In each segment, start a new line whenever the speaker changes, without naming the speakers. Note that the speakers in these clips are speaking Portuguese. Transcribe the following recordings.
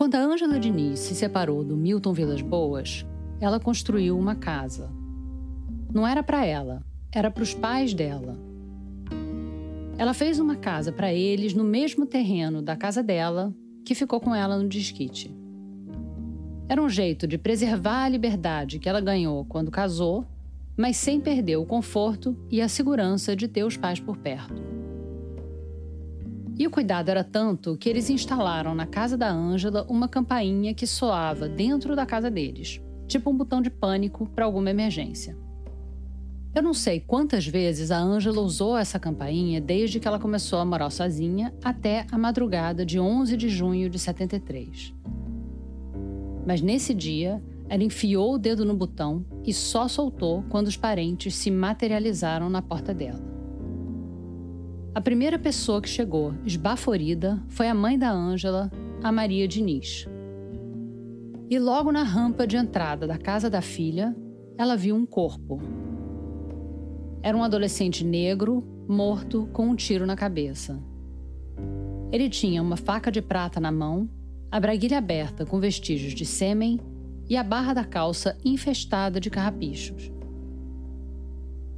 Quando a Ângela Diniz se separou do Milton Vilas Boas, ela construiu uma casa. Não era para ela, era para os pais dela. Ela fez uma casa para eles no mesmo terreno da casa dela, que ficou com ela no disquite. Era um jeito de preservar a liberdade que ela ganhou quando casou, mas sem perder o conforto e a segurança de ter os pais por perto. E o cuidado era tanto que eles instalaram na casa da Ângela uma campainha que soava dentro da casa deles, tipo um botão de pânico para alguma emergência. Eu não sei quantas vezes a Ângela usou essa campainha desde que ela começou a morar sozinha até a madrugada de 11 de junho de 73. Mas nesse dia, ela enfiou o dedo no botão e só soltou quando os parentes se materializaram na porta dela. A primeira pessoa que chegou, esbaforida, foi a mãe da Ângela, a Maria Diniz. E logo na rampa de entrada da casa da filha, ela viu um corpo, era um adolescente negro, morto, com um tiro na cabeça. Ele tinha uma faca de prata na mão, a braguilha aberta com vestígios de sêmen e a barra da calça infestada de carrapichos.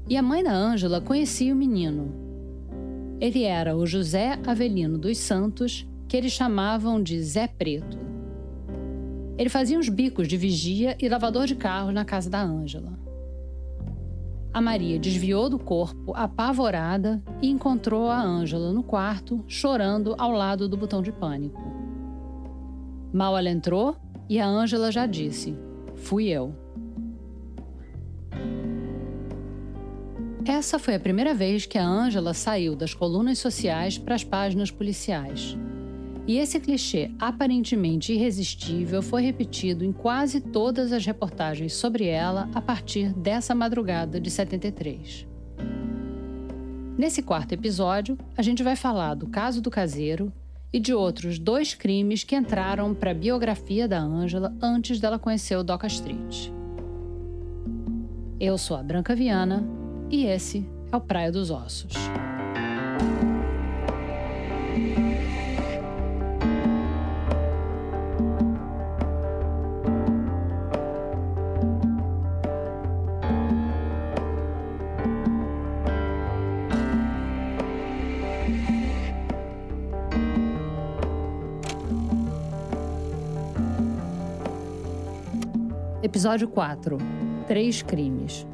E a mãe da Ângela conhecia o menino. Ele era o José Avelino dos Santos, que eles chamavam de Zé Preto. Ele fazia uns bicos de vigia e lavador de carros na casa da Ângela. A Maria desviou do corpo, apavorada, e encontrou a Ângela no quarto, chorando ao lado do botão de pânico. Mal ela entrou e a Ângela já disse: Fui eu. Essa foi a primeira vez que a Ângela saiu das colunas sociais para as páginas policiais. E esse clichê aparentemente irresistível foi repetido em quase todas as reportagens sobre ela a partir dessa madrugada de 73. Nesse quarto episódio, a gente vai falar do caso do caseiro e de outros dois crimes que entraram para a biografia da Ângela antes dela conhecer o Doca Street. Eu sou a Branca Viana e esse é o Praia dos Ossos. Episódio 4 Três crimes.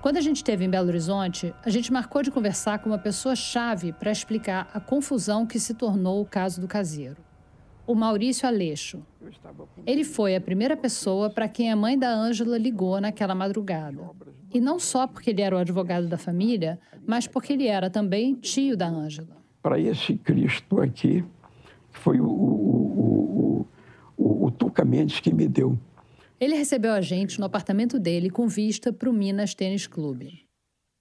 Quando a gente esteve em Belo Horizonte, a gente marcou de conversar com uma pessoa-chave para explicar a confusão que se tornou o caso do caseiro o Maurício Aleixo. Ele foi a primeira pessoa para quem a mãe da Ângela ligou naquela madrugada. E não só porque ele era o advogado da família, mas porque ele era também tio da Ângela.
Para esse Cristo aqui, foi o, o, o, o, Tuca Mendes que me deu.
Ele recebeu a gente no apartamento dele com vista para o Minas Tênis Clube.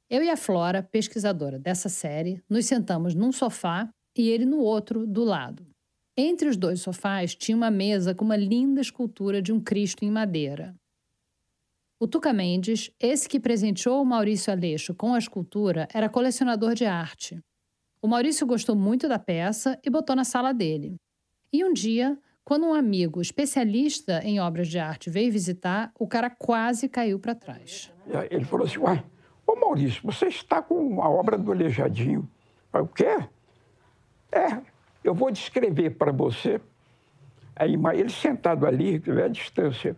Eu e a Flora, pesquisadora dessa série, nos sentamos num sofá e ele no outro, do lado. Entre os dois sofás tinha uma mesa com uma linda escultura de um Cristo em madeira. O Tuca Mendes, esse que presenteou o Maurício Aleixo com a escultura, era colecionador de arte. O Maurício gostou muito da peça e botou na sala dele. E um dia, quando um amigo especialista em obras de arte veio visitar, o cara quase caiu para trás.
Ele falou assim: Uai, ô Maurício, você está com a obra do Aleijadinho. o quê? É, eu vou descrever para você aí, ele sentado ali, à distância,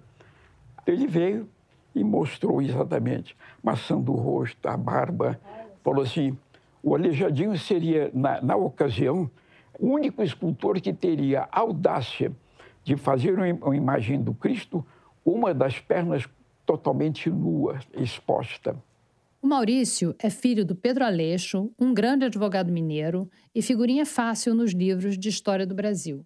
ele veio e mostrou exatamente maçã do rosto, a barba. Falou assim: o Aleijadinho seria, na, na ocasião, o único escultor que teria a audácia de fazer uma imagem do Cristo, uma das pernas totalmente nua, exposta.
O Maurício é filho do Pedro Aleixo, um grande advogado mineiro e figurinha fácil nos livros de história do Brasil.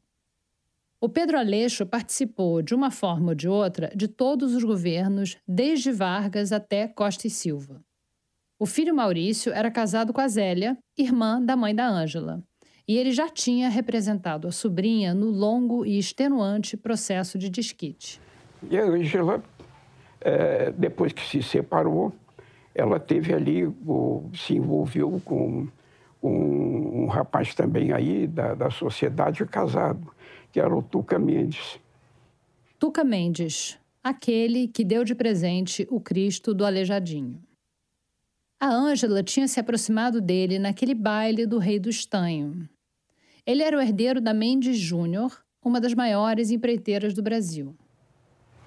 O Pedro Aleixo participou, de uma forma ou de outra, de todos os governos, desde Vargas até Costa e Silva. O filho Maurício era casado com a Zélia, irmã da mãe da Ângela. e ele já tinha representado a sobrinha no longo e extenuante processo de desquite.
E a Ângela, é, depois que se separou, ela teve ali, o, se envolveu com um, um, rapaz também aí da, da sociedade casado, que era o Tuca Mendes.
Tuca Mendes, aquele que deu de presente o Cristo do Aleijadinho. A Ângela tinha se aproximado dele naquele baile do Rei do Estanho. Ele era o herdeiro da Mendes Júnior, uma das maiores empreiteiras do Brasil.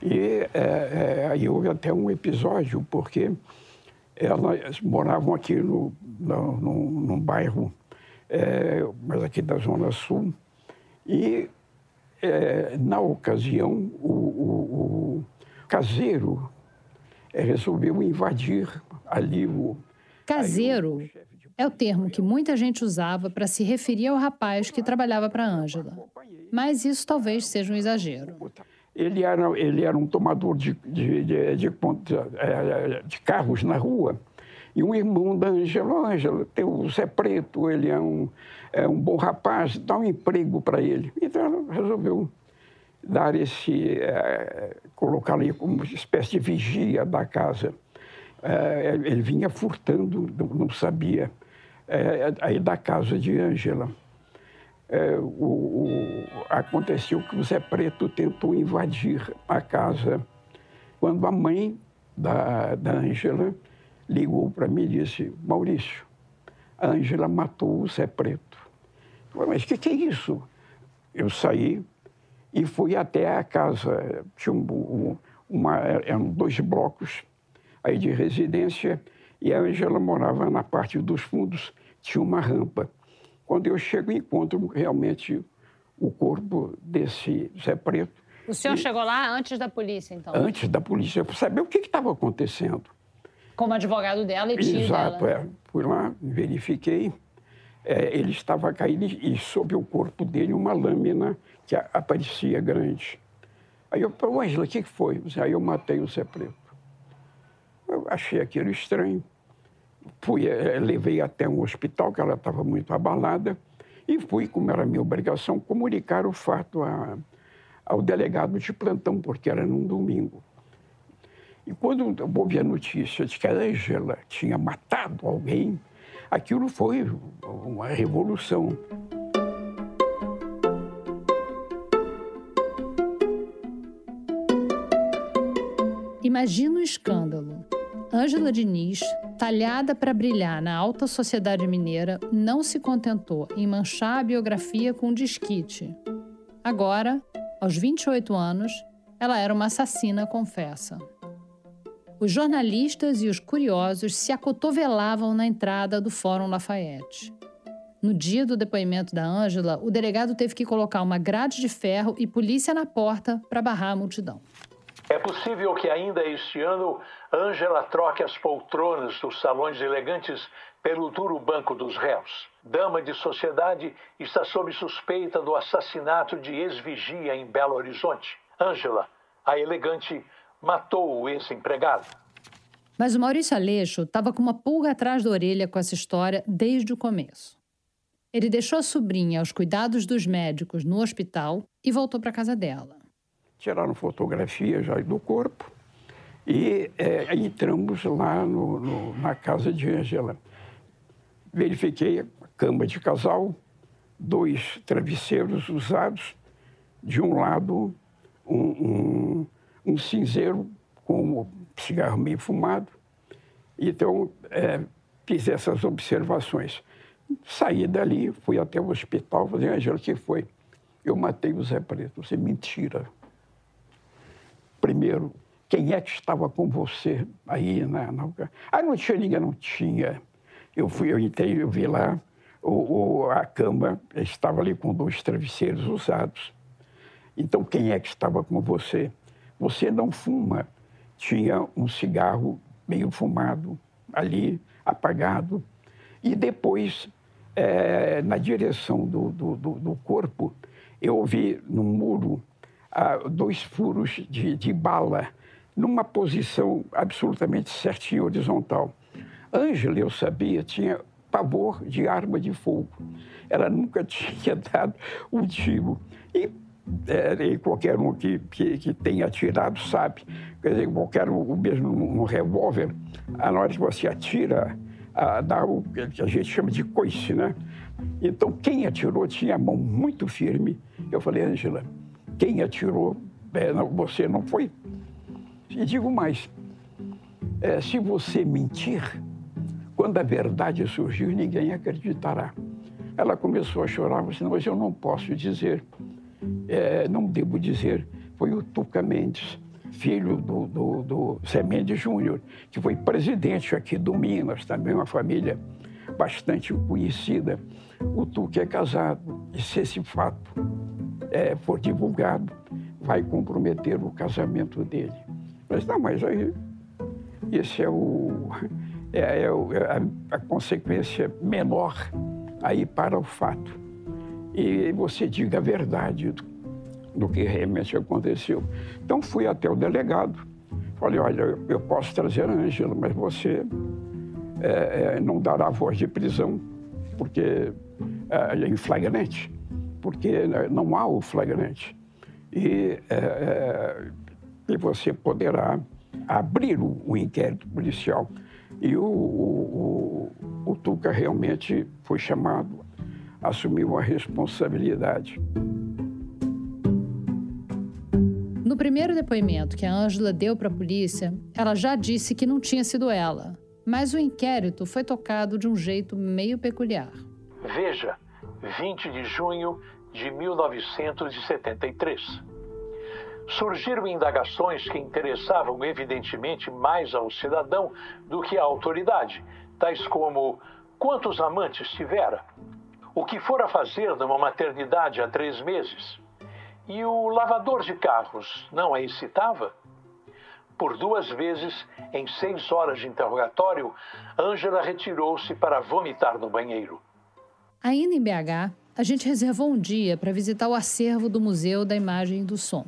E é, é, aí houve até um episódio, porque elas moravam aqui no, no, no, num bairro, é, mas aqui da Zona Sul, e é, na ocasião o, o, o caseiro é, resolveu invadir ali o.
Caseiro é o termo que muita gente usava para se referir ao rapaz que trabalhava para Ângela. Mas isso talvez seja um exagero.
Ele era, ele era um tomador de, de, de, de, é, de carros na rua e um irmão da Ângela. Ângela, o Zé Preto, ele é um, é um bom rapaz, dá um emprego para ele. Então ela resolveu dar esse, é, colocar ali como uma espécie de vigia da casa. É, ele vinha furtando, não sabia é, aí da casa de Ângela. É, aconteceu que o Zé Preto tentou invadir a casa quando a mãe da, da Ângela ligou para mim e disse, Maurício, a Ângela matou o Zé Preto. Eu falei, mas o que, que é isso? Eu saí e fui até a casa, tinha um, uma, eram dois blocos aí de residência, e a Angela morava na parte dos fundos, tinha uma rampa. Quando eu chego, encontro realmente o corpo desse Zé Preto.
O senhor e... chegou lá antes da polícia, então?
Antes da polícia, para saber o que estava acontecendo.
Como advogado dela e tio
Exato,
dela.
é. Fui lá, verifiquei. É, ele estava caído e sob o corpo dele uma lâmina que aparecia grande. Aí eu falei, Ângela, o que foi? Aí eu matei o Zé Preto. Eu achei aquilo estranho. Fui, eh, levei até um hospital, que ela estava muito abalada, e fui, como era minha obrigação, comunicar o fato a, ao delegado de plantão, porque era num domingo. E quando houve a notícia de que a Angela tinha matado alguém, aquilo foi uma revolução.
Imagina o escândalo. Ângela Diniz, talhada para brilhar na alta sociedade mineira, não se contentou em manchar a biografia com desquite. Agora, aos 28 anos, ela era uma assassina confessa. Os jornalistas e os curiosos se acotovelavam na entrada do Fórum Lafayette. No dia do depoimento da Ângela, o delegado teve que colocar uma grade de ferro e polícia na porta para barrar a multidão.
É possível que ainda este ano Ângela troque as poltronas dos salões elegantes pelo duro banco dos réus. Dama de sociedade está sob suspeita do assassinato de ex-vigia em Belo Horizonte. Ângela, a elegante, matou o ex-empregado.
Mas o Maurício Aleixo estava com uma pulga atrás da orelha com essa história desde o começo. Ele deixou a sobrinha aos cuidados dos médicos no hospital e voltou para casa dela
tiraram fotografia já do corpo e é, entramos lá no, no, na casa de Angela. Verifiquei a cama de casal, dois travesseiros usados, de um lado um, um, um cinzeiro com um cigarro meio fumado. Então, é, fiz essas observações. Saí dali, fui até o hospital, falei, Angela, o que foi? Eu matei o Zé Preto. Você mentira. Primeiro, quem é que estava com você aí na, na... Ah, não tinha ninguém, não tinha. Eu fui, eu entrei, eu vi lá, o, o, a cama estava ali com dois travesseiros usados. Então, quem é que estava com você? Você não fuma. Tinha um cigarro meio fumado ali, apagado. E depois, é, na direção do, do, do, do corpo, eu ouvi no muro dois furos de, de bala numa posição absolutamente certinha, horizontal. Ângela, eu sabia, tinha pavor de arma de fogo. Ela nunca tinha dado um tiro. E, é, e qualquer um que, que, que, tenha atirado sabe. Quer dizer, qualquer um, mesmo num revólver, na hora que você atira, a, dá o que a gente chama de coice, né? Então, quem atirou tinha a mão muito firme. Eu falei, Angela, quem atirou, é, não, você não foi. E digo mais, é, se você mentir, quando a verdade surgir, ninguém acreditará. Ela começou a chorar, disse, mas eu não posso dizer, é, não devo dizer. Foi o Tuca Mendes, filho do, do, do Zé Mendes Júnior, que foi presidente aqui do Minas, também uma família bastante conhecida. O Tuca é casado, e se esse fato é, for divulgado, vai comprometer o casamento dele. Mas não, mas aí esse é o é, é, é a, a, consequência menor aí para o fato. E você diga a verdade do, do que realmente aconteceu. Então fui até o delegado, falei, olha, eu posso trazer a Ângela, mas você é, é, não dará voz de prisão, porque é, é em flagrante, porque né, não há o flagrante. E, é, é, e você poderá abrir o, o inquérito policial. E o, o, o, o Tuca realmente foi chamado, assumiu a responsabilidade.
No primeiro depoimento que a Ângela deu para a polícia, ela já disse que não tinha sido ela, mas o inquérito foi tocado de um jeito meio peculiar.
Veja, 20 de junho de 1973 surgiram indagações que interessavam evidentemente mais ao cidadão do que à autoridade, tais como quantos amantes tivera, o que fora fazer numa maternidade há três meses, e o lavador de carros não a excitava? Por duas vezes, em seis horas de interrogatório, Ângela retirou-se para vomitar no banheiro.
Ainda em BH, a gente reservou um dia para visitar o acervo do Museu da Imagem e do Som.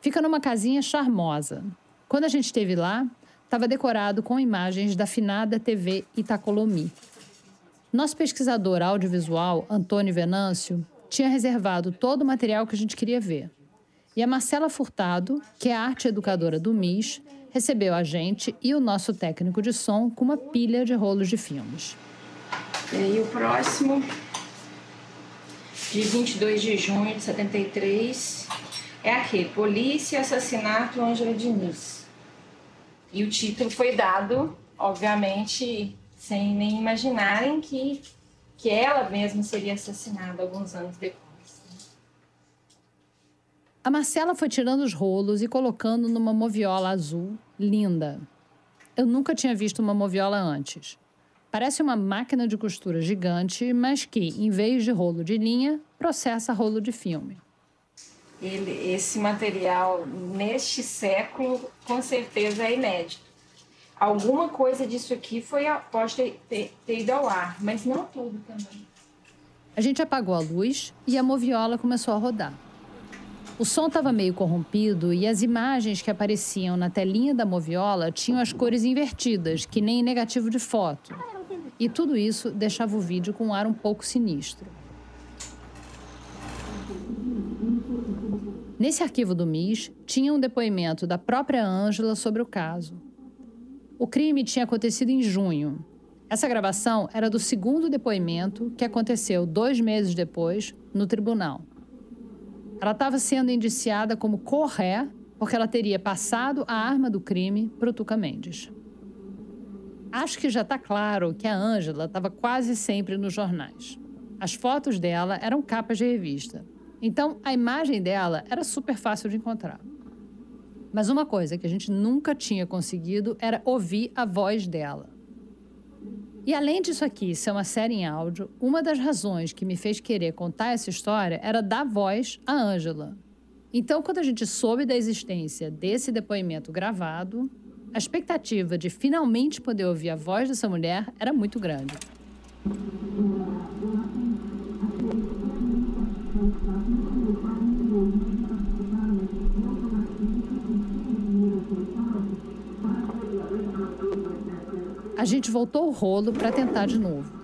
Fica numa casinha charmosa. Quando a gente esteve lá, estava decorado com imagens da finada TV Itacolomi. Nosso pesquisador audiovisual, Antônio Venâncio, tinha reservado todo o material que a gente queria ver. E a Marcela Furtado, que é arte educadora do MIS, recebeu a gente e o nosso técnico de som com uma pilha de rolos de filmes.
E aí o próximo, de 22 de junho de 73, é aquele, Polícia Assassinato Ângela Diniz. E o título foi dado, obviamente, sem nem imaginarem que, que ela mesma seria assassinada alguns anos depois.
A Marcela foi tirando os rolos e colocando numa moviola azul linda. Eu nunca tinha visto uma moviola antes. Parece uma máquina de costura gigante, mas que, em vez de rolo de linha, processa rolo de filme
ele, esse material neste século com certeza é inédito. Alguma coisa disso aqui foi pode ter, ter, ter ido ao ar, mas não tudo também.
A gente apagou a luz e a moviola começou a rodar. O som estava meio corrompido e as imagens que apareciam na telinha da moviola tinham as cores invertidas, que nem negativo de foto. E tudo isso deixava o vídeo com um ar um pouco sinistro. Nesse arquivo do MIS, tinha um depoimento da própria Ângela sobre o caso. O crime tinha acontecido em junho. Essa gravação era do segundo depoimento que aconteceu dois meses depois no tribunal. Ela estava sendo indiciada como corré porque ela teria passado a arma do crime para o Tuca Mendes. Acho que já está claro que a Ângela estava quase sempre nos jornais. As fotos dela eram capas de revista. Então, a imagem dela era super fácil de encontrar. Mas uma coisa que a gente nunca tinha conseguido era ouvir a voz dela. E além disso aqui ser uma série em áudio, uma das razões que me fez querer contar essa história era dar voz a Ângela. Então, quando a gente soube da existência desse depoimento gravado, a expectativa de finalmente poder ouvir a voz dessa mulher era muito grande. A gente voltou o rolo para tentar de novo.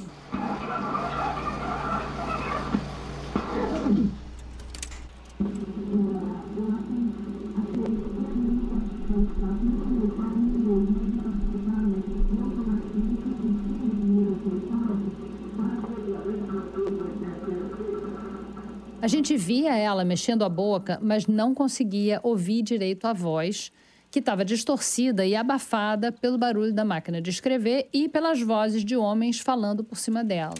A gente via ela mexendo a boca, mas não conseguia ouvir direito a voz, que estava distorcida e abafada pelo barulho da máquina de escrever e pelas vozes de homens falando por cima dela.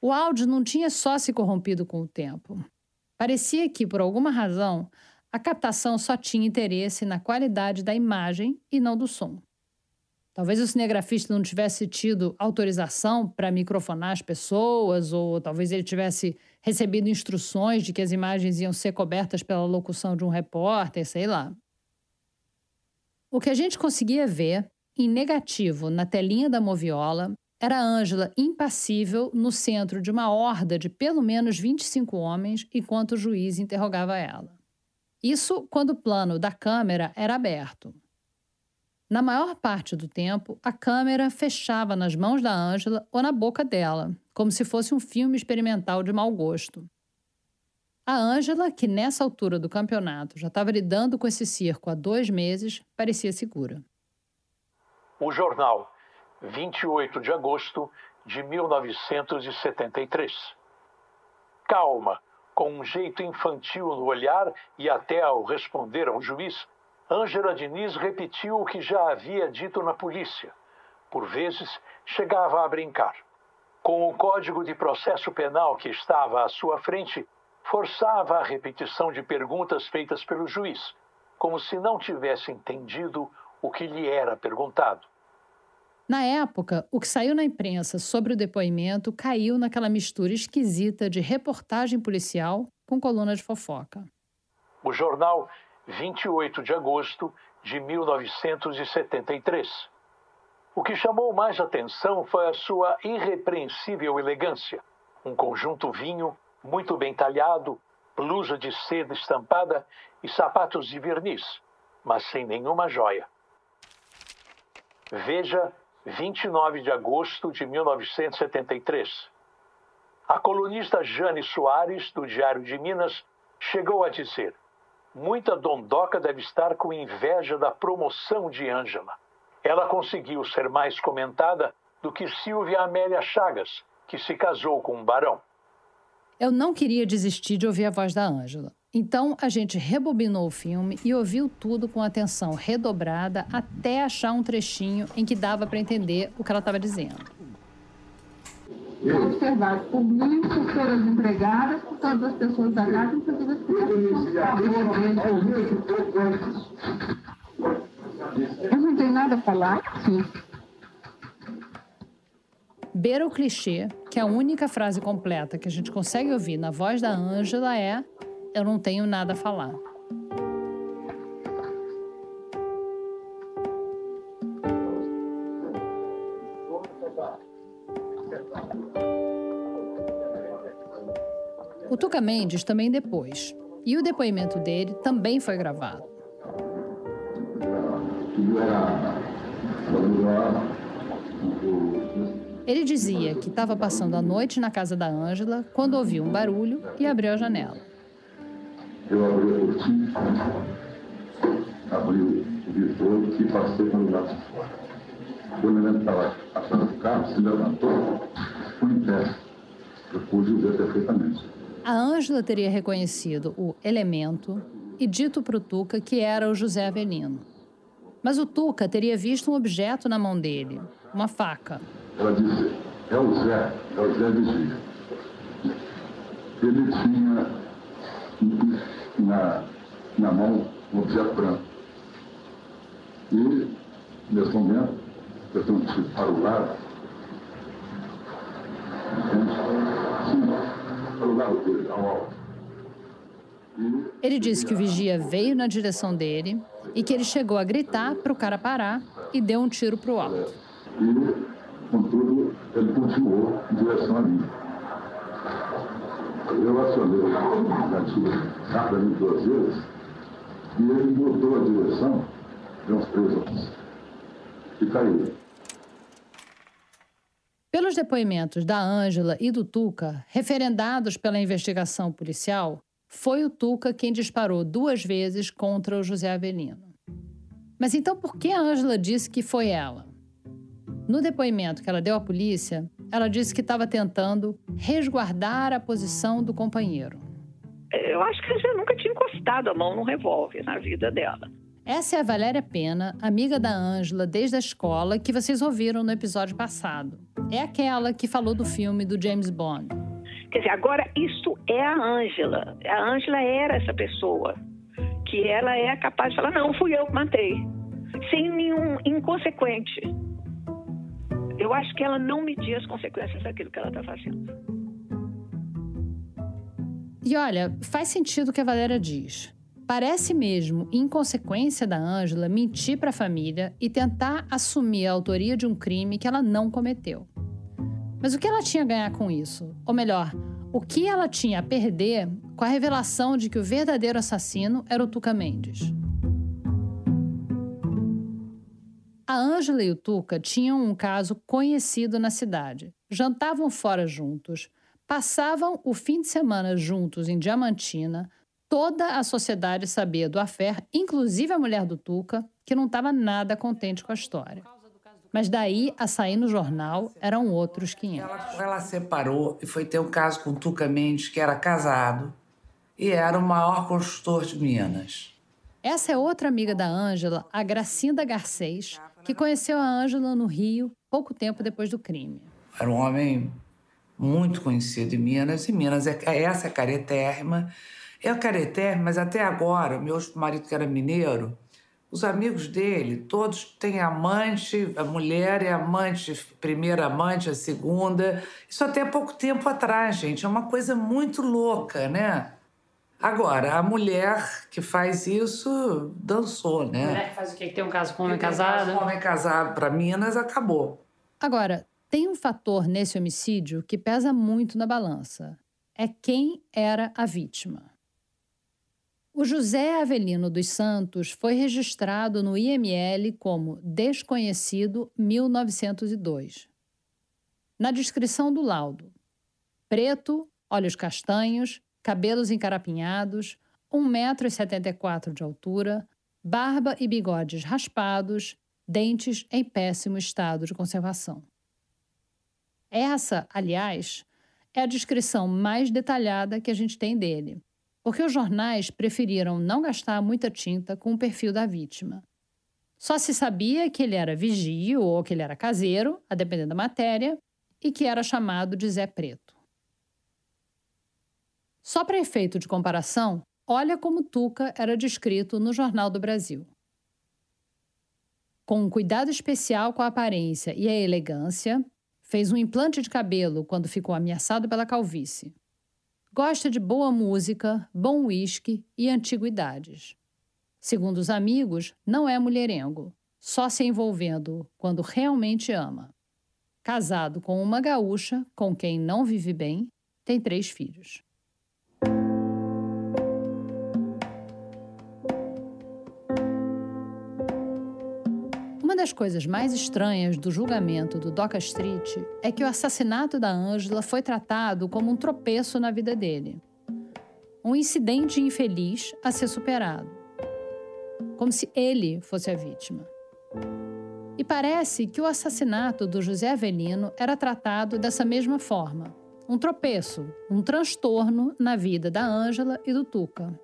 O áudio não tinha só se corrompido com o tempo. Parecia que, por alguma razão, a captação só tinha interesse na qualidade da imagem e não do som. Talvez o cinegrafista não tivesse tido autorização para microfonar as pessoas, ou talvez ele tivesse recebido instruções de que as imagens iam ser cobertas pela locução de um repórter, sei lá. O que a gente conseguia ver, em negativo, na telinha da moviola, era Ângela impassível no centro de uma horda de pelo menos 25 homens enquanto o juiz interrogava ela. Isso quando o plano da câmera era aberto. Na maior parte do tempo, a câmera fechava nas mãos da Ângela ou na boca dela, como se fosse um filme experimental de mau gosto. A Ângela, que nessa altura do campeonato já estava lidando com esse circo há dois meses, parecia segura.
O jornal, 28 de agosto de 1973. Calma, com um jeito infantil no olhar e até ao responder ao juiz, Ângela Diniz repetiu o que já havia dito na polícia. Por vezes, chegava a brincar. Com o Código de Processo Penal que estava à sua frente, forçava a repetição de perguntas feitas pelo juiz, como se não tivesse entendido o que lhe era perguntado.
Na época, o que saiu na imprensa sobre o depoimento caiu naquela mistura esquisita de reportagem policial com coluna de fofoca.
O jornal 28 de agosto de 1973. O que chamou mais atenção foi a sua irrepreensível elegância. Um conjunto vinho muito bem talhado, blusa de seda estampada e sapatos de verniz, mas sem nenhuma joia. Veja 29 de agosto de 1973. A colunista Jane Soares, do Diário de Minas, chegou a dizer: Muita dondoca deve estar com inveja da promoção de Ângela. Ela conseguiu ser mais comentada do que Silvia Amélia Chagas, que se casou com um barão.
Eu não queria desistir de ouvir a voz da Ângela. Então a gente rebobinou o filme e ouviu tudo com atenção redobrada até achar um trechinho em que dava para entender o que ela estava dizendo
observar por mim, por todas as empregadas, por todas as pessoas da casa, inclusive as pessoas Eu não tenho nada a falar, sim.
Beira o clichê, que a única frase completa que a gente consegue ouvir na voz da Ângela é: Eu não tenho nada a falar. Tuca Mendes também depois. E o depoimento dele também foi gravado. Ele dizia que estava passando a noite na casa da Ângela quando ouviu um barulho e abriu a janela.
Eu abri a cortina, abri o vidro e passei para o lado de fora. Quando ele estava atrás do carro, se levantou, foi em pé. Eu pude ver perfeitamente.
A Ângela teria reconhecido o elemento e dito para o Tuca que era o José Avelino. Mas o Tuca teria visto um objeto na mão dele, uma faca.
Ela disse, é o Zé, é o Zé Vigia. Ele tinha na, na mão um objeto branco. E, nesse momento, eu que para o lado.
Ele disse que o vigia veio na direção dele e que ele chegou a gritar para o cara parar e deu um tiro para o alto.
E, contudo, ele continuou em direção a mim. Eu acionei o gatilho rapidamente duas vezes e ele mudou a direção de uns três anos e caiu.
Pelos depoimentos da Ângela e do Tuca, referendados pela investigação policial, foi o Tuca quem disparou duas vezes contra o José Avelino. Mas então por que a Ângela disse que foi ela? No depoimento que ela deu à polícia, ela disse que estava tentando resguardar a posição do companheiro.
Eu acho que ela nunca tinha encostado a mão no revólver na vida dela.
Essa é a Valéria Pena, amiga da Ângela desde a escola, que vocês ouviram no episódio passado. É aquela que falou do filme do James Bond.
Quer dizer, agora isso é a Ângela. A Ângela era essa pessoa que ela é capaz de falar: não, fui eu que matei, sem nenhum inconsequente. Eu acho que ela não media as consequências daquilo que ela está fazendo.
E olha, faz sentido o que a Valéria diz. Parece mesmo inconsequência da Ângela mentir para a família e tentar assumir a autoria de um crime que ela não cometeu. Mas o que ela tinha a ganhar com isso? Ou melhor, o que ela tinha a perder com a revelação de que o verdadeiro assassino era o Tuca Mendes? A Ângela e o Tuca tinham um caso conhecido na cidade. Jantavam fora juntos, passavam o fim de semana juntos em Diamantina. Toda a sociedade sabia do affair, inclusive a mulher do Tuca, que não estava nada contente com a história. Mas daí a sair no jornal eram outros 500.
Ela, ela separou e foi ter um caso com o Tuca Mendes, que era casado e era o maior construtor de Minas.
Essa é outra amiga da Ângela, a Gracinda Garcês, que conheceu a Ângela no Rio pouco tempo depois do crime.
Era um homem muito conhecido em Minas, e Minas é, é essa é caretérrima. É caretérrima, mas até agora, meu marido que era mineiro, os amigos dele, todos têm amante, a mulher é amante, primeira amante, a segunda. Isso até pouco tempo atrás, gente. É uma coisa muito louca, né? Agora, a mulher que faz isso dançou, né? A
mulher que faz o quê? Que tem um caso com homem casado? Um
homem casado para Minas, acabou.
Agora, tem um fator nesse homicídio que pesa muito na balança. É quem era a vítima. O José Avelino dos Santos foi registrado no IML como desconhecido 1902. Na descrição do laudo: preto, olhos castanhos, cabelos encarapinhados, 1,74m de altura, barba e bigodes raspados, dentes em péssimo estado de conservação. Essa, aliás, é a descrição mais detalhada que a gente tem dele, porque os jornais preferiram não gastar muita tinta com o perfil da vítima. Só se sabia que ele era vigio ou que ele era caseiro, a depender da matéria, e que era chamado de Zé Preto. Só para efeito de comparação, olha como Tuca era descrito no Jornal do Brasil. Com um cuidado especial com a aparência e a elegância, fez um implante de cabelo quando ficou ameaçado pela calvície. Gosta de boa música, bom uísque e antiguidades. Segundo os amigos, não é mulherengo, só se envolvendo quando realmente ama. Casado com uma gaúcha com quem não vive bem, tem três filhos. Das coisas mais estranhas do julgamento do Doca Street é que o assassinato da Ângela foi tratado como um tropeço na vida dele. Um incidente infeliz a ser superado. Como se ele fosse a vítima. E parece que o assassinato do José Avelino era tratado dessa mesma forma. Um tropeço, um transtorno na vida da Ângela e do Tuca.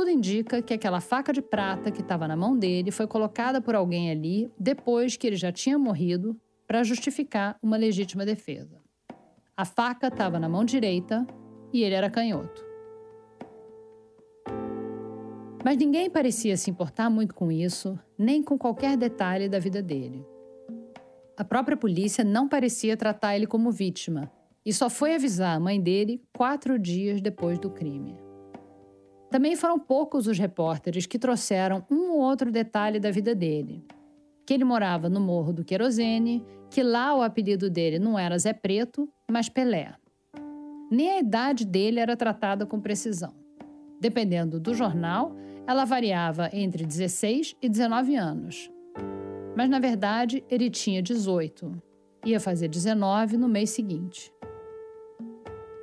Tudo indica que aquela faca de prata que estava na mão dele foi colocada por alguém ali depois que ele já tinha morrido para justificar uma legítima defesa. A faca estava na mão direita e ele era canhoto. Mas ninguém parecia se importar muito com isso, nem com qualquer detalhe da vida dele. A própria polícia não parecia tratar ele como vítima e só foi avisar a mãe dele quatro dias depois do crime. Também foram poucos os repórteres que trouxeram um ou outro detalhe da vida dele. Que ele morava no Morro do Querosene, que lá o apelido dele não era Zé Preto, mas Pelé. Nem a idade dele era tratada com precisão. Dependendo do jornal, ela variava entre 16 e 19 anos. Mas na verdade ele tinha 18. Ia fazer 19 no mês seguinte.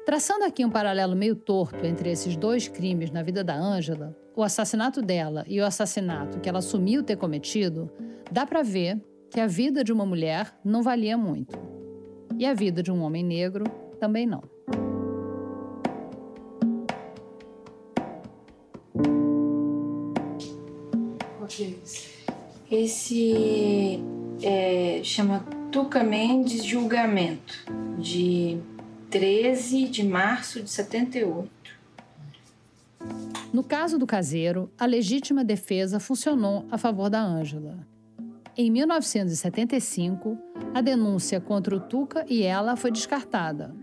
Traçando aqui um paralelo meio torto entre esses dois crimes na vida da Ângela, o assassinato dela e o assassinato que ela assumiu ter cometido, dá para ver que a vida de uma mulher não valia muito. E a vida de um homem negro também não.
Esse é, chama Tuca Mendes Julgamento, de 13 de março de 78.
No caso do caseiro, a legítima defesa funcionou a favor da Ângela. Em 1975, a denúncia contra o Tuca e ela foi descartada.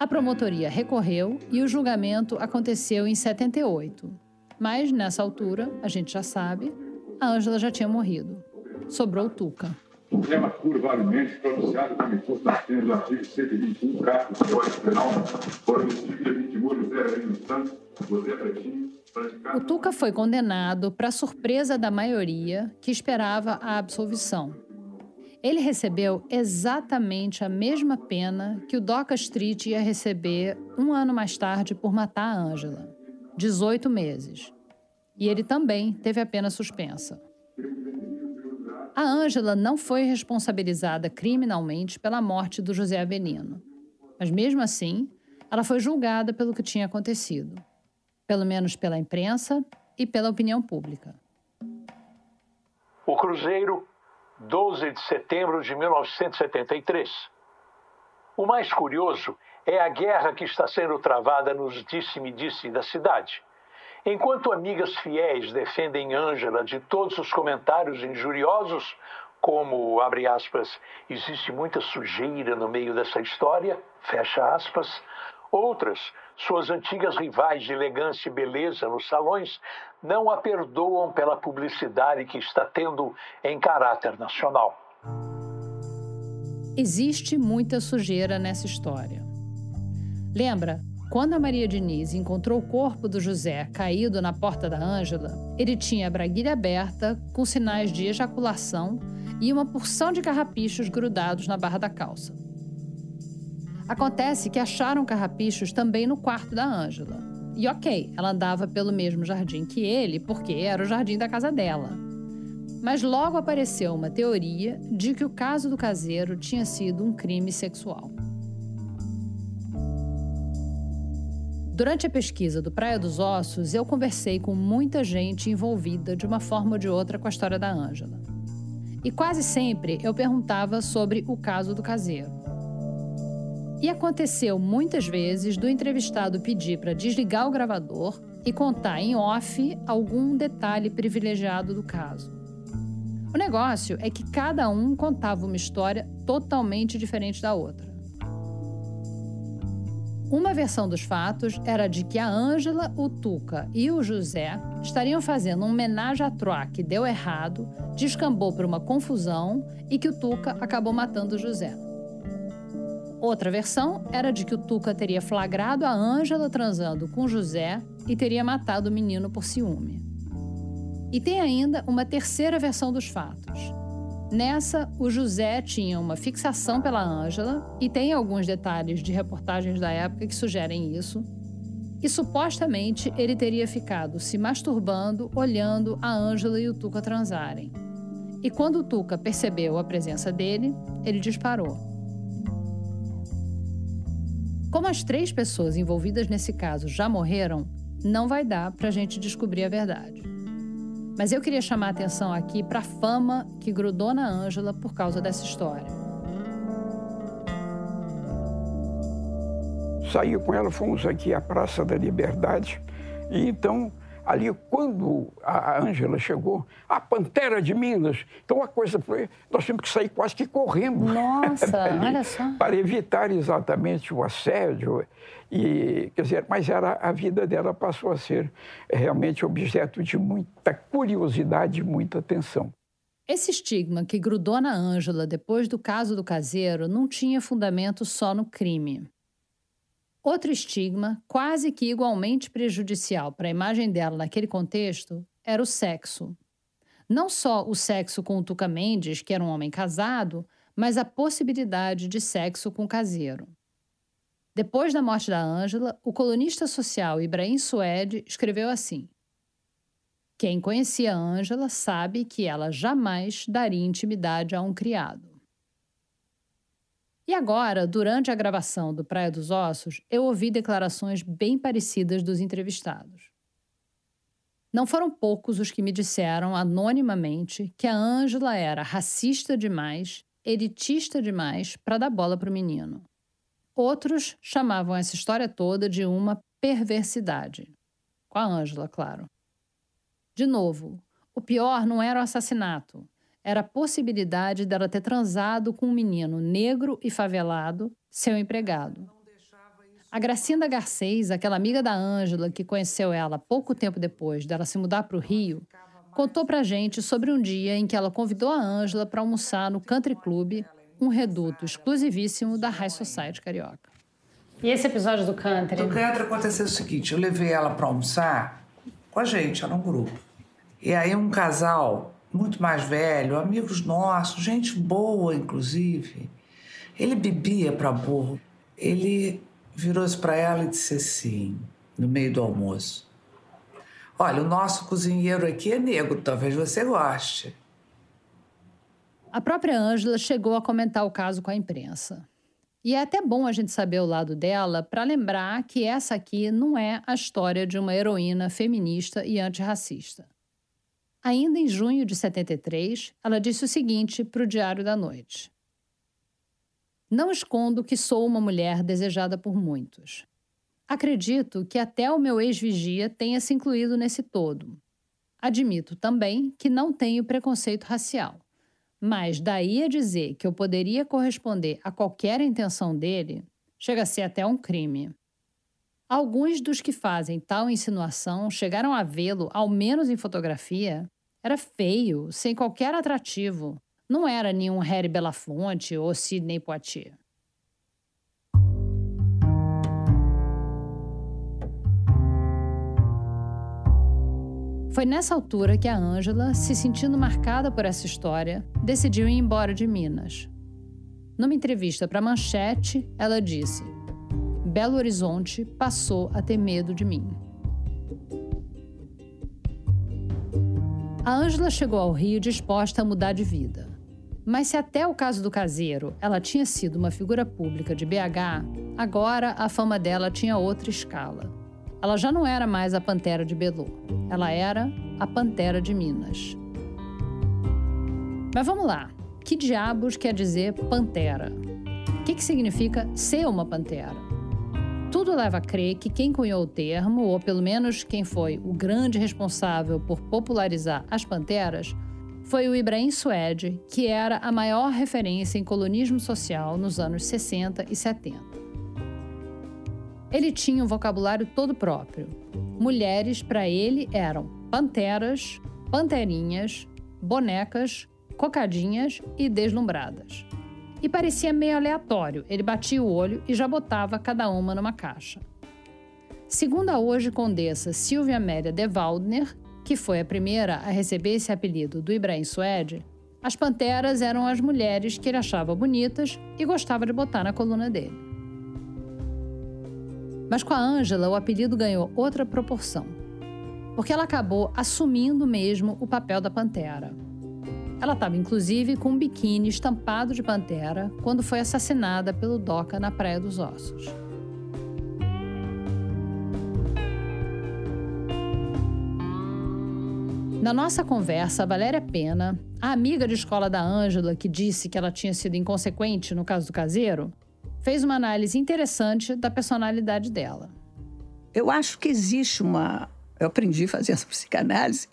A promotoria recorreu e o julgamento aconteceu em 78. Mas, nessa altura, a gente já sabe, a Ângela já tinha morrido. Sobrou o Tuca.
Suprema curvarmente pronunciado como importante do artigo 121, caput do Código Penal, por 20 de julho, Zé Santos, você, Pretinho,
o Tuca foi condenado para surpresa da maioria que esperava a absolvição. Ele recebeu exatamente a mesma pena que o Doca Street ia receber um ano mais tarde por matar a Ângela 18 meses. E ele também teve a pena suspensa. A Ângela não foi responsabilizada criminalmente pela morte do José Avelino. Mas mesmo assim, ela foi julgada pelo que tinha acontecido, pelo menos pela imprensa e pela opinião pública.
O Cruzeiro, 12 de setembro de 1973. O mais curioso é a guerra que está sendo travada nos disse-me-disse -disse da cidade. Enquanto amigas fiéis defendem Ângela de todos os comentários injuriosos, como, abre aspas, existe muita sujeira no meio dessa história, fecha aspas, outras, suas antigas rivais de elegância e beleza nos salões, não a perdoam pela publicidade que está tendo em caráter nacional.
Existe muita sujeira nessa história. Lembra quando a Maria Diniz encontrou o corpo do José caído na porta da Ângela, ele tinha a braguilha aberta, com sinais de ejaculação e uma porção de carrapichos grudados na barra da calça. Acontece que acharam carrapichos também no quarto da Ângela. E ok, ela andava pelo mesmo jardim que ele, porque era o jardim da casa dela. Mas logo apareceu uma teoria de que o caso do caseiro tinha sido um crime sexual. Durante a pesquisa do Praia dos Ossos, eu conversei com muita gente envolvida de uma forma ou de outra com a história da Ângela. E quase sempre eu perguntava sobre o caso do caseiro. E aconteceu muitas vezes do entrevistado pedir para desligar o gravador e contar em off algum detalhe privilegiado do caso. O negócio é que cada um contava uma história totalmente diferente da outra. Uma versão dos fatos era de que a Ângela, o Tuca e o José estariam fazendo um homenagem à Troá que deu errado, descambou por uma confusão e que o Tuca acabou matando o José. Outra versão era de que o Tuca teria flagrado a Ângela transando com José e teria matado o menino por ciúme. E tem ainda uma terceira versão dos fatos Nessa, o José tinha uma fixação pela Ângela, e tem alguns detalhes de reportagens da época que sugerem isso. E supostamente ele teria ficado se masturbando olhando a Ângela e o Tuca transarem. E quando o Tuca percebeu a presença dele, ele disparou. Como as três pessoas envolvidas nesse caso já morreram, não vai dar para a gente descobrir a verdade. Mas eu queria chamar a atenção aqui para a fama que grudou na Ângela por causa dessa história.
Saí com ela, fomos aqui à Praça da Liberdade, e então ali quando a Ângela chegou, a Pantera de Minas. Então a coisa foi, nós tínhamos que sair quase que correndo.
Nossa, olha só.
Para evitar exatamente o assédio. E, quer dizer, mas era, a vida dela passou a ser realmente objeto de muita curiosidade e muita atenção.
Esse estigma que grudou na Ângela depois do caso do caseiro não tinha fundamento só no crime. Outro estigma, quase que igualmente prejudicial para a imagem dela naquele contexto, era o sexo. Não só o sexo com o Tuca Mendes, que era um homem casado, mas a possibilidade de sexo com o caseiro. Depois da morte da Ângela, o colunista social Ibrahim Suede escreveu assim: Quem conhecia Ângela sabe que ela jamais daria intimidade a um criado. E agora, durante a gravação do Praia dos Ossos, eu ouvi declarações bem parecidas dos entrevistados. Não foram poucos os que me disseram anonimamente que a Ângela era racista demais, elitista demais para dar bola para o menino. Outros chamavam essa história toda de uma perversidade. Com a Ângela, claro. De novo, o pior não era o assassinato, era a possibilidade dela ter transado com um menino negro e favelado, seu empregado. A Gracinda Garcês, aquela amiga da Ângela que conheceu ela pouco tempo depois dela se mudar para o Rio, contou pra gente sobre um dia em que ela convidou a Ângela para almoçar no Country Club, um reduto exclusivíssimo da High Society carioca. E esse episódio do Country?
Do Country aconteceu o seguinte, eu levei ela para almoçar com a gente, era um grupo. E aí um casal muito mais velho, amigos nossos, gente boa inclusive, ele bebia para burro. Ele virou-se para ela e disse assim, no meio do almoço: Olha, o nosso cozinheiro aqui é negro, talvez você goste.
A própria Ângela chegou a comentar o caso com a imprensa. E é até bom a gente saber o lado dela para lembrar que essa aqui não é a história de uma heroína feminista e antirracista. Ainda em junho de 73, ela disse o seguinte para o Diário da Noite: não escondo que sou uma mulher desejada por muitos. Acredito que até o meu ex-vigia tenha se incluído nesse todo. Admito também que não tenho preconceito racial. Mas daí a dizer que eu poderia corresponder a qualquer intenção dele, chega a ser até um crime. Alguns dos que fazem tal insinuação chegaram a vê-lo, ao menos em fotografia, era feio, sem qualquer atrativo, não era nenhum Harry Belafonte ou Sidney Poitier. Foi nessa altura que a Ângela, se sentindo marcada por essa história, decidiu ir embora de Minas. Numa entrevista para Manchete, ela disse: Belo Horizonte passou a ter medo de mim. A Ângela chegou ao Rio disposta a mudar de vida. Mas se até o caso do caseiro ela tinha sido uma figura pública de BH, agora a fama dela tinha outra escala. Ela já não era mais a Pantera de Belo, ela era a Pantera de Minas. Mas vamos lá, que diabos quer dizer pantera? O que, que significa ser uma pantera? Tudo leva a crer que quem cunhou o termo, ou pelo menos quem foi o grande responsável por popularizar as panteras, foi o Ibrahim Suede, que era a maior referência em colonismo social nos anos 60 e 70. Ele tinha um vocabulário todo próprio. Mulheres, para ele, eram panteras, panterinhas, bonecas, cocadinhas e deslumbradas. E parecia meio aleatório, ele batia o olho e já botava cada uma numa caixa. Segundo a hoje condessa Silvia Amélia de Waldner, que foi a primeira a receber esse apelido do Ibrahim Suede, as panteras eram as mulheres que ele achava bonitas e gostava de botar na coluna dele. Mas com a Ângela, o apelido ganhou outra proporção, porque ela acabou assumindo mesmo o papel da pantera. Ela estava inclusive com um biquíni estampado de pantera quando foi assassinada pelo Doca na Praia dos Ossos. Na nossa conversa, a Valéria Pena, a amiga de escola da Ângela que disse que ela tinha sido inconsequente no caso do caseiro, fez uma análise interessante da personalidade dela.
Eu acho que existe uma. Eu aprendi fazendo psicanálise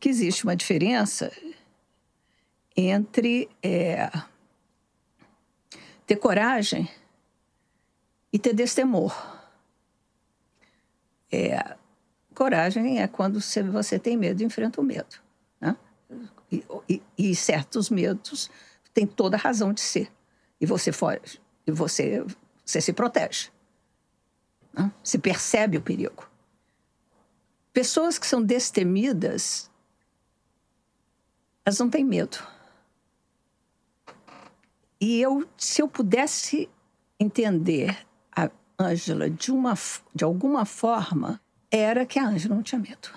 que existe uma diferença entre é, ter coragem e ter destemor. É, Coragem é quando você, você tem medo e enfrenta o medo. Né? E, e, e, certos medos têm toda a razão de ser. E você foge, e você, você se protege. Né? Se percebe o perigo. Pessoas que são destemidas, elas não têm medo. E eu, se eu pudesse entender a Ângela de, uma, de alguma forma, era que a Ângela não tinha medo.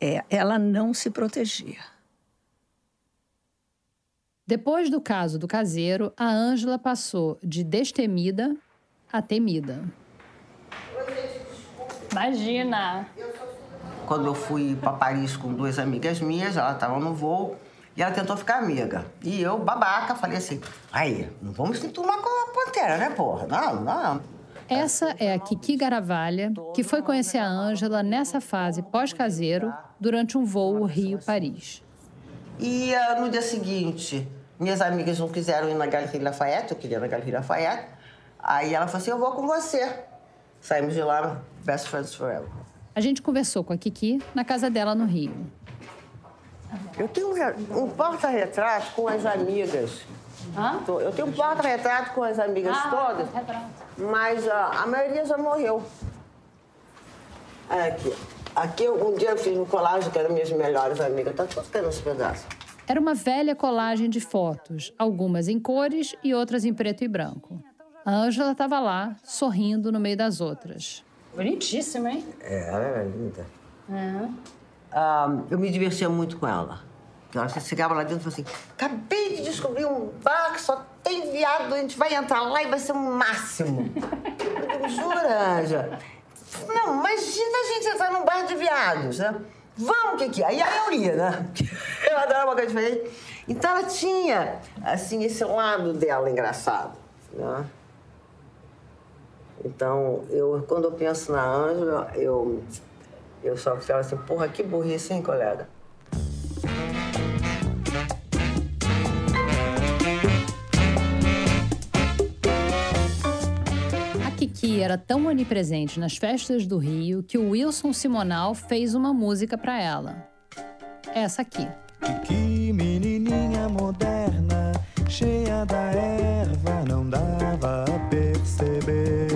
É, ela não se protegia.
Depois do caso do caseiro, a Ângela passou de destemida a temida.
Imagina!
Quando eu fui para Paris com duas amigas minhas, elas estavam no voo, e ela tentou ficar amiga. E eu, babaca, falei assim: aí, não vamos se enturmar com a pantera, né, porra? Não, não.
Essa é a Kiki Garavalha, que foi conhecer a Ângela nessa fase pós-caseiro durante um voo Rio-Paris.
E uh, no dia seguinte, minhas amigas não quiseram ir na Galeria Lafayette, eu queria ir na Galeria Lafayette. Aí ela falou assim: eu vou com você. Saímos de lá, best friends forever.
A gente conversou com a Kiki na casa dela no Rio.
Eu tenho um, um porta-retrato com as amigas.
Hã?
Eu tenho um porta-retrato com as amigas
Ah,
todas,
retrato.
mas ah, a maioria já morreu. É aqui. Aqui, um dia eu fiz um colagem que eram minhas melhores amigas. Tá tudo caindo nos pedaços.
Era uma velha colagem de fotos, algumas em cores e outras em preto e branco. A Ângela estava lá, sorrindo no meio das outras.
Bonitíssima, hein?
É, ela era linda.
É.
Ah, eu me divertia muito com ela. Ela chegava lá dentro e falava assim: acabei de descobrir um bar que só tem viado, a gente vai entrar lá e vai ser um máximo. Jura, Anja? Não, imagina a gente entrar num bar de viados, né? Vamos, que que é? Aí eu ia, né? Eu adorava uma coisa diferente. Então ela tinha, assim, esse lado dela engraçado, né? Então, eu, quando eu penso na Ângela, eu, eu só falo assim, porra, que burrice, hein, colega?
Kiki era tão onipresente nas festas do Rio que o Wilson Simonal fez uma música para ela. Essa aqui.
Que menininha moderna, cheia da erva, não dava a perceber.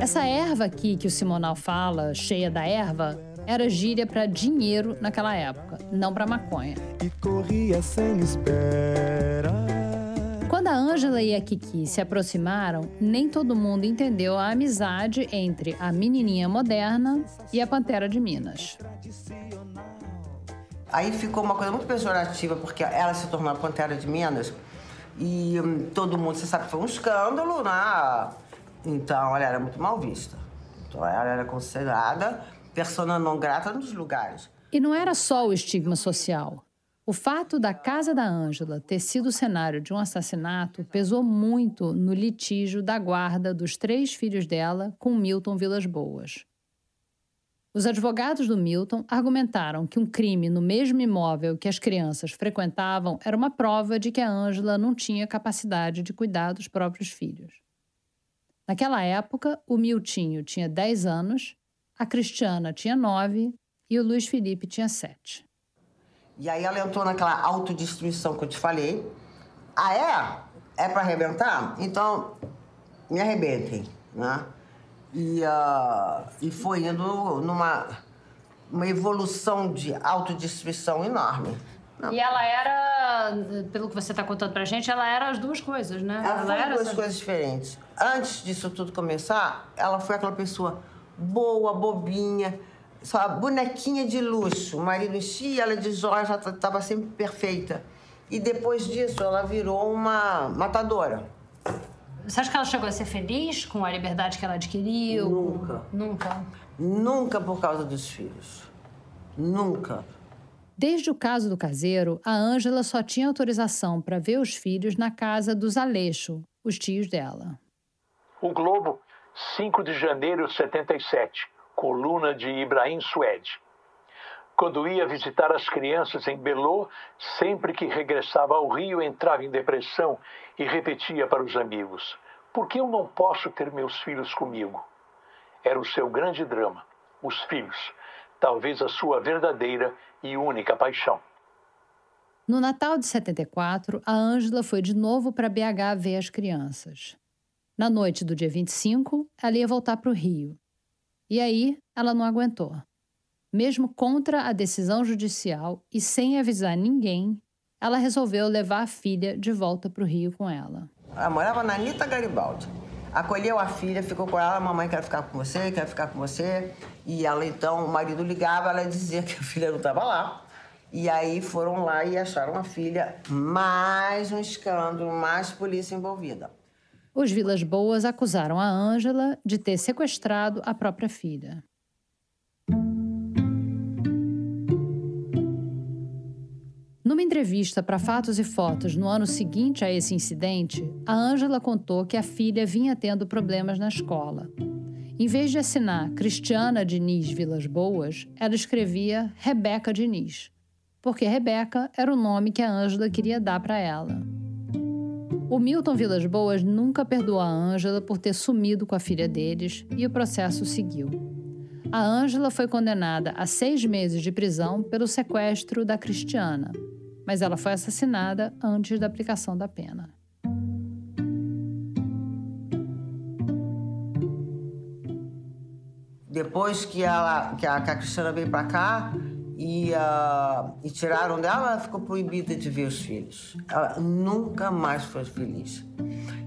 Essa erva aqui que o Simonal fala, cheia da erva, era gíria para dinheiro naquela época, não para maconha.
E corria sem espera.
Quando a Ângela e a Kiki se aproximaram, nem todo mundo entendeu a amizade entre a menininha moderna e a Pantera de Minas.
Aí ficou uma coisa muito pejorativa, porque ela se tornou a Pantera de Minas. E hum, todo mundo, você sabe foi um escândalo, né? Então, ela era muito mal vista. Então, ela era considerada persona não grata nos lugares.
E não era só o estigma social. O fato da casa da Ângela ter sido o cenário de um assassinato pesou muito no litígio da guarda dos três filhos dela com Milton Vilas Boas. Os advogados do Milton argumentaram que um crime no mesmo imóvel que as crianças frequentavam era uma prova de que a Ângela não tinha capacidade de cuidar dos próprios filhos. Naquela época, o Miltinho tinha 10 anos, a Cristiana tinha 9 e o Luiz Felipe tinha 7.
E aí ela entrou naquela autodestruição que eu te falei. Ah, é? É pra arrebentar? Então, me arrebentem, né? E, ah, e foi indo numa uma evolução de autodestruição enorme.
E ela era, pelo que você está contando pra gente, ela era as duas coisas, né?
Ela foi duas
essa-
coisas diferentes. Antes disso tudo começar, ela foi aquela pessoa boa, bobinha, só bonequinha de luxo. O marido enchia ela de joias, ela estava sempre perfeita. E depois disso, ela virou uma matadora.
Você acha que ela chegou a ser feliz com a liberdade que ela adquiriu?
Nunca.
Nunca.
Nunca por causa dos filhos. Nunca.
Desde o caso do caseiro, a Ângela só tinha autorização para ver os filhos na casa dos Aleixo, os tios dela.
O Globo, 5 de janeiro de 77, coluna de Ibrahim Suede. Quando ia visitar as crianças em Belô, sempre que regressava ao Rio entrava em depressão e repetia para os amigos: Por que eu não posso ter meus filhos comigo? Era o seu grande drama, os filhos, talvez a sua verdadeira e única paixão.
No Natal de 74, a Ângela foi de novo para BH ver as crianças. Na noite do dia 25, ela ia voltar para o Rio. E aí, ela não aguentou. Mesmo contra a decisão judicial e sem avisar ninguém, ela resolveu levar a filha de volta para o Rio com ela.
Ela morava na Anitta Garibaldi. Acolheu a filha, ficou com ela, mamãe quer ficar com você, quer ficar com você. E ela então, o marido ligava, ela dizia que a filha não estava lá. E aí foram lá e acharam a filha. Mais um escândalo, mais polícia envolvida.
Os Vilas Boas acusaram a Ângela de ter sequestrado a própria filha. Numa entrevista para Fatos e Fotos no ano seguinte a esse incidente, a Ângela contou que a filha vinha tendo problemas na escola. Em vez de assinar Cristiana Diniz Vilas Boas, ela escrevia Rebeca Diniz, porque Rebeca era o nome que a Ângela queria dar para ela. O Milton Vilas Boas nunca perdoou a Ângela por ter sumido com a filha deles e o processo seguiu. A Ângela foi condenada a seis meses de prisão pelo sequestro da Cristiana, mas ela foi assassinada antes da aplicação da pena.
Depois que, ela, que, a, que a Cristiana veio para cá e, uh, e tiraram dela, ela ficou proibida de ver os filhos. Ela nunca mais foi feliz.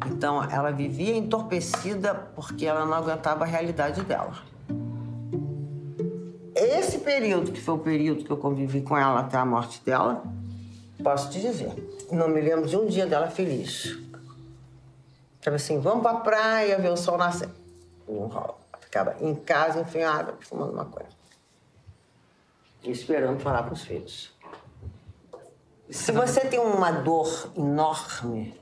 Então, ela vivia entorpecida porque ela não aguentava a realidade dela. Esse período, que foi o período que eu convivi com ela até a morte dela, posso te dizer, não me lembro de um dia dela feliz. Ficava assim, vamos pra praia ver o sol nascer. Ficava em casa, enfiada, fumando maconha. Esperando falar com os filhos. Se você tem uma dor enorme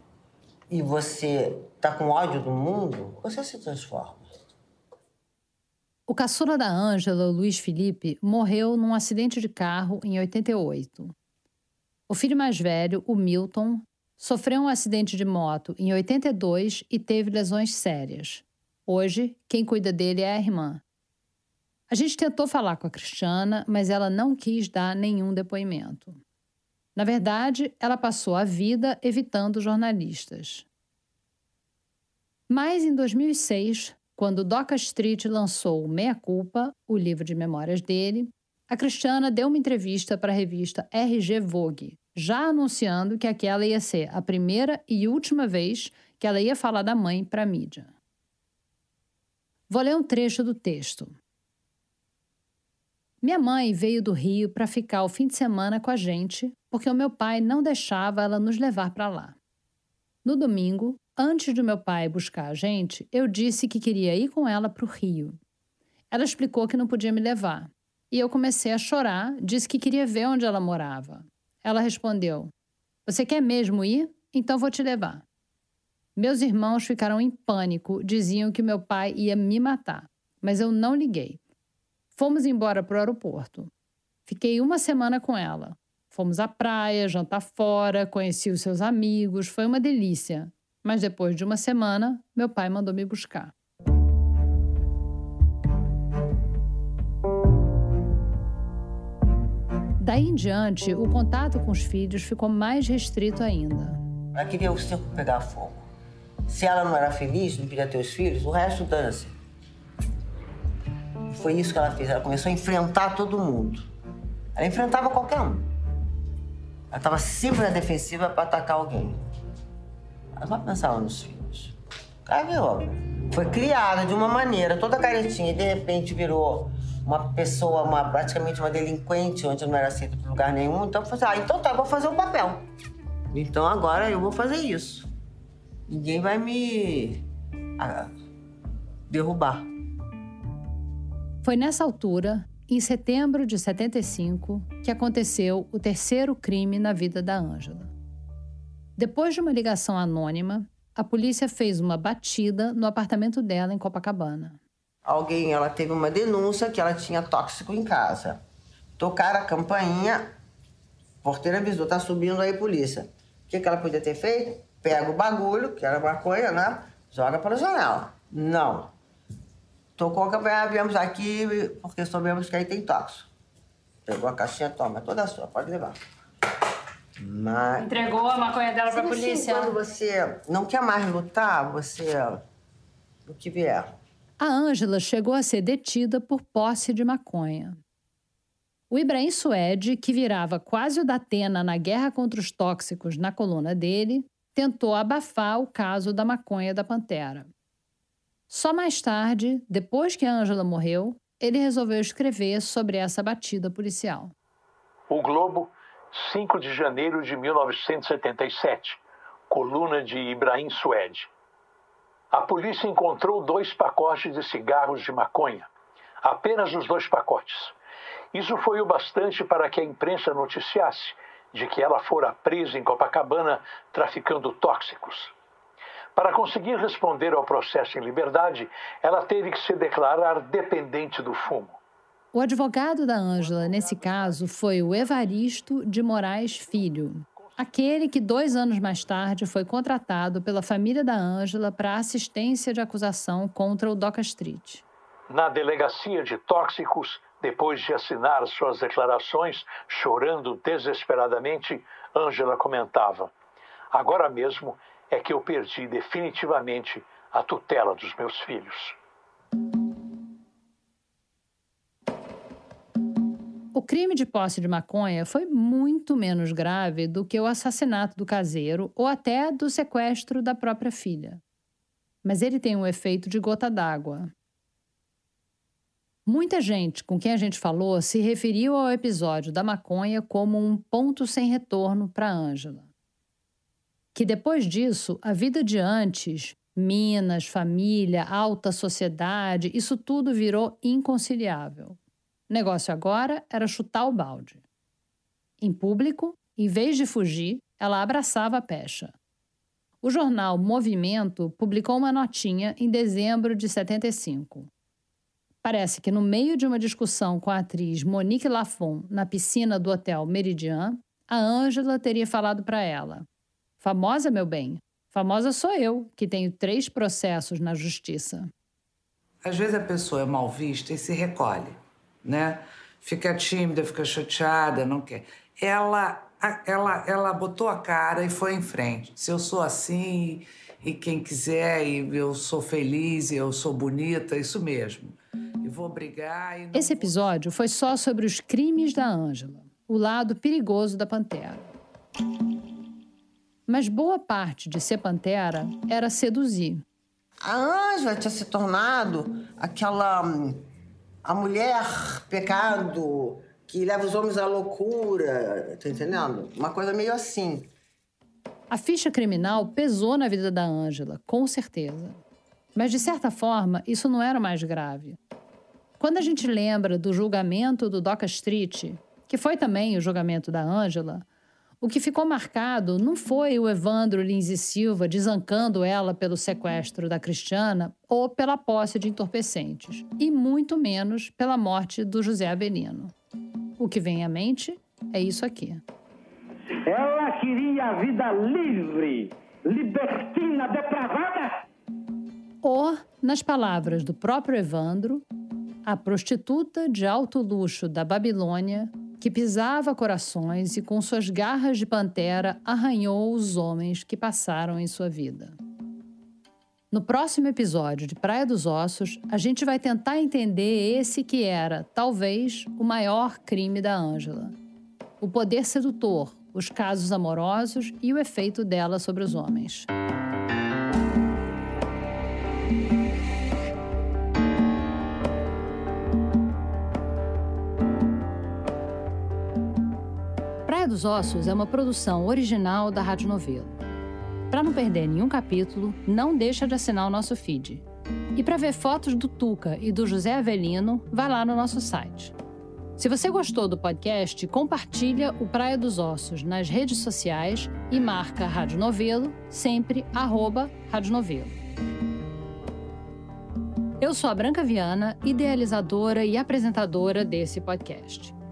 e você tá com ódio do mundo, você se transforma.
O caçula da Ângela, Luiz Felipe, morreu num acidente de carro em 88. O filho mais velho, o Milton, sofreu um acidente de moto em 82 e teve lesões sérias. Hoje, quem cuida dele é a irmã. A gente tentou falar com a Cristiana, mas ela não quis dar nenhum depoimento. Na verdade, ela passou a vida evitando jornalistas. Mas em 2006, quando Doca Street lançou Meia Culpa, o livro de memórias dele, a Cristiana deu uma entrevista para a revista RG Vogue, já anunciando que aquela ia ser a primeira e última vez que ela ia falar da mãe para a mídia. Vou ler um trecho do texto. Minha mãe veio do Rio para ficar o fim de semana com a gente, porque o meu pai não deixava ela nos levar para lá. No domingo, antes de meu pai buscar a gente, eu disse que queria ir com ela para o Rio. Ela explicou que não podia me levar. E eu comecei a chorar, disse que queria ver onde ela morava. Ela respondeu: Você quer mesmo ir? Então vou te levar. Meus irmãos ficaram em pânico, diziam que meu pai ia me matar, mas eu não liguei. Fomos embora para o aeroporto. Fiquei uma semana com ela. Fomos à praia, jantar fora, conheci os seus amigos, foi uma delícia. Mas depois de uma semana, meu pai mandou me buscar. Daí em diante, o contato com os filhos ficou mais restrito ainda.
Ela queria o circo pegar fogo. Se ela não era feliz, não queria ter os filhos, o resto dane-se. Foi isso que ela fez. Ela começou a enfrentar todo mundo. Ela enfrentava qualquer um. Ela estava sempre na defensiva para atacar alguém. Ela só pensava nos filhos. Cara, viu? Foi criada de uma maneira toda caretinha e de repente virou uma pessoa, uma, praticamente uma delinquente, onde não era aceita por lugar nenhum. Então eu falei assim, ah, então tá, eu vou fazer o papel. Então agora eu vou fazer isso. Ninguém vai me ah, derrubar.
Foi nessa altura, em setembro de 75, que aconteceu o terceiro crime na vida da Ângela. Depois de uma ligação anônima, a polícia fez uma batida no apartamento dela em Copacabana.
Alguém, ela teve uma denúncia que ela tinha tóxico em casa. Tocaram a campainha, porteira avisou, tá subindo aí polícia. O que, que ela podia ter feito? Pega o bagulho, que era maconha, né? Joga pela janela. Não. Tocou a campainha, viemos aqui porque soubemos que aí tem tóxico. Pegou a caixinha, toma, é toda sua, pode levar. Mas...
Entregou a maconha dela pra
Sabe assim,
polícia?
quando você não quer mais lutar, você... O que vier.
A Ângela chegou a ser detida por posse de maconha. O Ibrahim Suede, que virava quase o Datena na guerra contra os tóxicos na coluna dele, tentou abafar o caso da maconha da Pantera. Só mais tarde, depois que a Ângela morreu, ele resolveu escrever sobre essa batida policial.
O Globo, 5 de janeiro de 1977. Coluna de Ibrahim Suede. A polícia encontrou dois pacotes de cigarros de maconha. Apenas os dois pacotes. Isso foi o bastante para que a imprensa noticiasse de que ela fora presa em Copacabana traficando tóxicos. Para conseguir responder ao processo em liberdade, ela teve que se declarar dependente do fumo.
O advogado da Ângela, nesse caso, foi o Evaristo de Moraes Filho, aquele que dois anos mais tarde foi contratado pela família da Ângela para assistência de acusação contra o Doca Street.
Na delegacia de tóxicos, depois de assinar suas declarações, chorando desesperadamente, Ângela comentava: Agora mesmo é que eu perdi definitivamente a tutela dos meus filhos.
O crime de posse de maconha foi muito menos grave do que o assassinato do caseiro ou até do sequestro da própria filha. Mas ele tem um efeito de gota d'água. Muita gente com quem a gente falou se referiu ao episódio da maconha como um ponto sem retorno para Ângela. Que depois disso, a vida de antes, Minas, família, alta sociedade, isso tudo virou inconciliável. O negócio agora era chutar o balde. Em público, em vez de fugir, ela abraçava a pecha. O jornal Movimento publicou uma notinha em dezembro de 75. Parece que no meio de uma discussão com a atriz Monique Lafon na piscina do hotel Meridian, a Ângela teria falado para ela: Famosa, meu bem, famosa sou eu, que tenho três processos na justiça.
Às vezes a pessoa é mal vista e se recolhe né? Fica tímida, fica chateada, não quer. Ela, ela, ela botou a cara e foi em frente. Se eu sou assim e quem quiser e eu sou feliz e eu sou bonita, isso mesmo. E vou brigar. E
Esse episódio foi só sobre os crimes da Ângela, o lado perigoso da Pantera. Mas boa parte de ser Pantera era seduzir.
A Ângela tinha se tornado aquela hum, a mulher pecado que leva os homens à loucura, tá entendendo? Uma coisa meio assim.
A ficha criminal pesou na vida da Ângela, com certeza. Mas, de certa forma, isso não era o mais grave. Quando a gente lembra do julgamento do Doca Street, que foi também o julgamento da Ângela, o que ficou marcado não foi o Evandro Lins e Silva desancando ela pelo sequestro da Cristiana ou pela posse de entorpecentes, e muito menos pela morte do José Avelino. O que vem à mente é isso aqui.
Ela queria a vida livre, libertina, depravada.
Ou, nas palavras do próprio Evandro, a prostituta de alto luxo da Babilônia que pisava corações e com suas garras de pantera arranhou os homens que passaram em sua vida. No próximo episódio de Praia dos Ossos, a gente vai tentar entender esse que era, talvez, o maior crime da Ângela: o poder sedutor, os casos amorosos e o efeito dela sobre os homens. Dos Ossos é uma produção original da Rádio Novelo. Para não perder nenhum capítulo, não deixa de assinar o nosso feed. E para ver fotos do Tuca e do José Avelino, vai lá no nosso site. Se você gostou do podcast, compartilha o Praia dos Ossos nas redes sociais e marca Rádio Novelo, sempre arroba Rádio Novelo. Eu sou a Branca Viana, idealizadora e apresentadora desse podcast.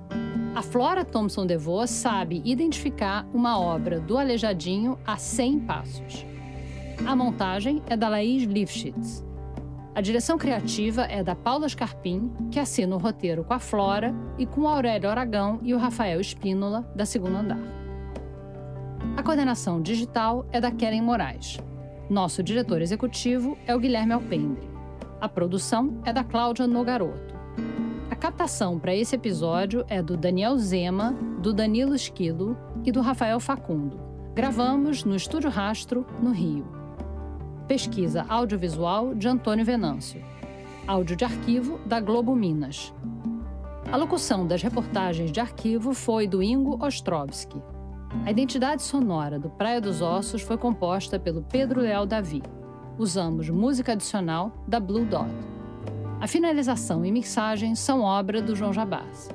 A Flora Thompson DeVoe sabe identificar uma obra do Aleijadinho a 100 passos. A montagem é da Laís Lifshitz. A direção criativa é da Paula Scarpim, que assina o roteiro com a Flora, e com o Aurélio Aragão e o Rafael Espínola, da Segunda Andar. A coordenação digital é da Keren Moraes. Nosso diretor executivo é o Guilherme Alpendre. A produção é da Cláudia Nogaroto captação para esse episódio é do Daniel Zema, do Danilo Esquilo e do Rafael Facundo. Gravamos no Estúdio Rastro, no Rio. Pesquisa audiovisual de Antônio Venâncio. Áudio de arquivo da Globo Minas. A locução das reportagens de arquivo foi do Ingo Ostrovski. A identidade sonora do Praia dos Ossos foi composta pelo Pedro Leal Davi. Usamos música adicional da Blue Dot. A finalização e mixagem são obra do João Jabás.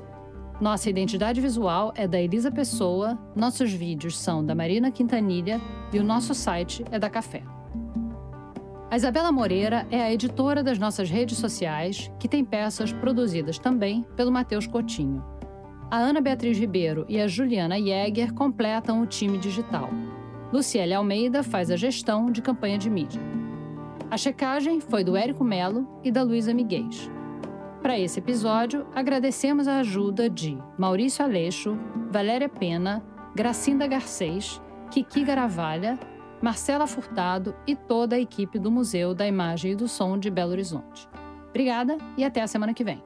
Nossa identidade visual é da Elisa Pessoa, nossos vídeos são da Marina Quintanilha e o nosso site é da Café. A Isabela Moreira é a editora das nossas redes sociais, que tem peças produzidas também pelo Matheus Coutinho. A Ana Beatriz Ribeiro e a Juliana Jäger completam o time digital. Luciele Almeida faz a gestão de campanha de mídia. A checagem foi do Érico Melo e da Luísa Miguel. Para esse episódio, agradecemos a ajuda de Maurício Aleixo, Valéria Pena, Gracinda Garcês, Kiki Garavalha, Marcela Furtado e toda a equipe do Museu da Imagem e do Som de Belo Horizonte. Obrigada e até a semana que vem.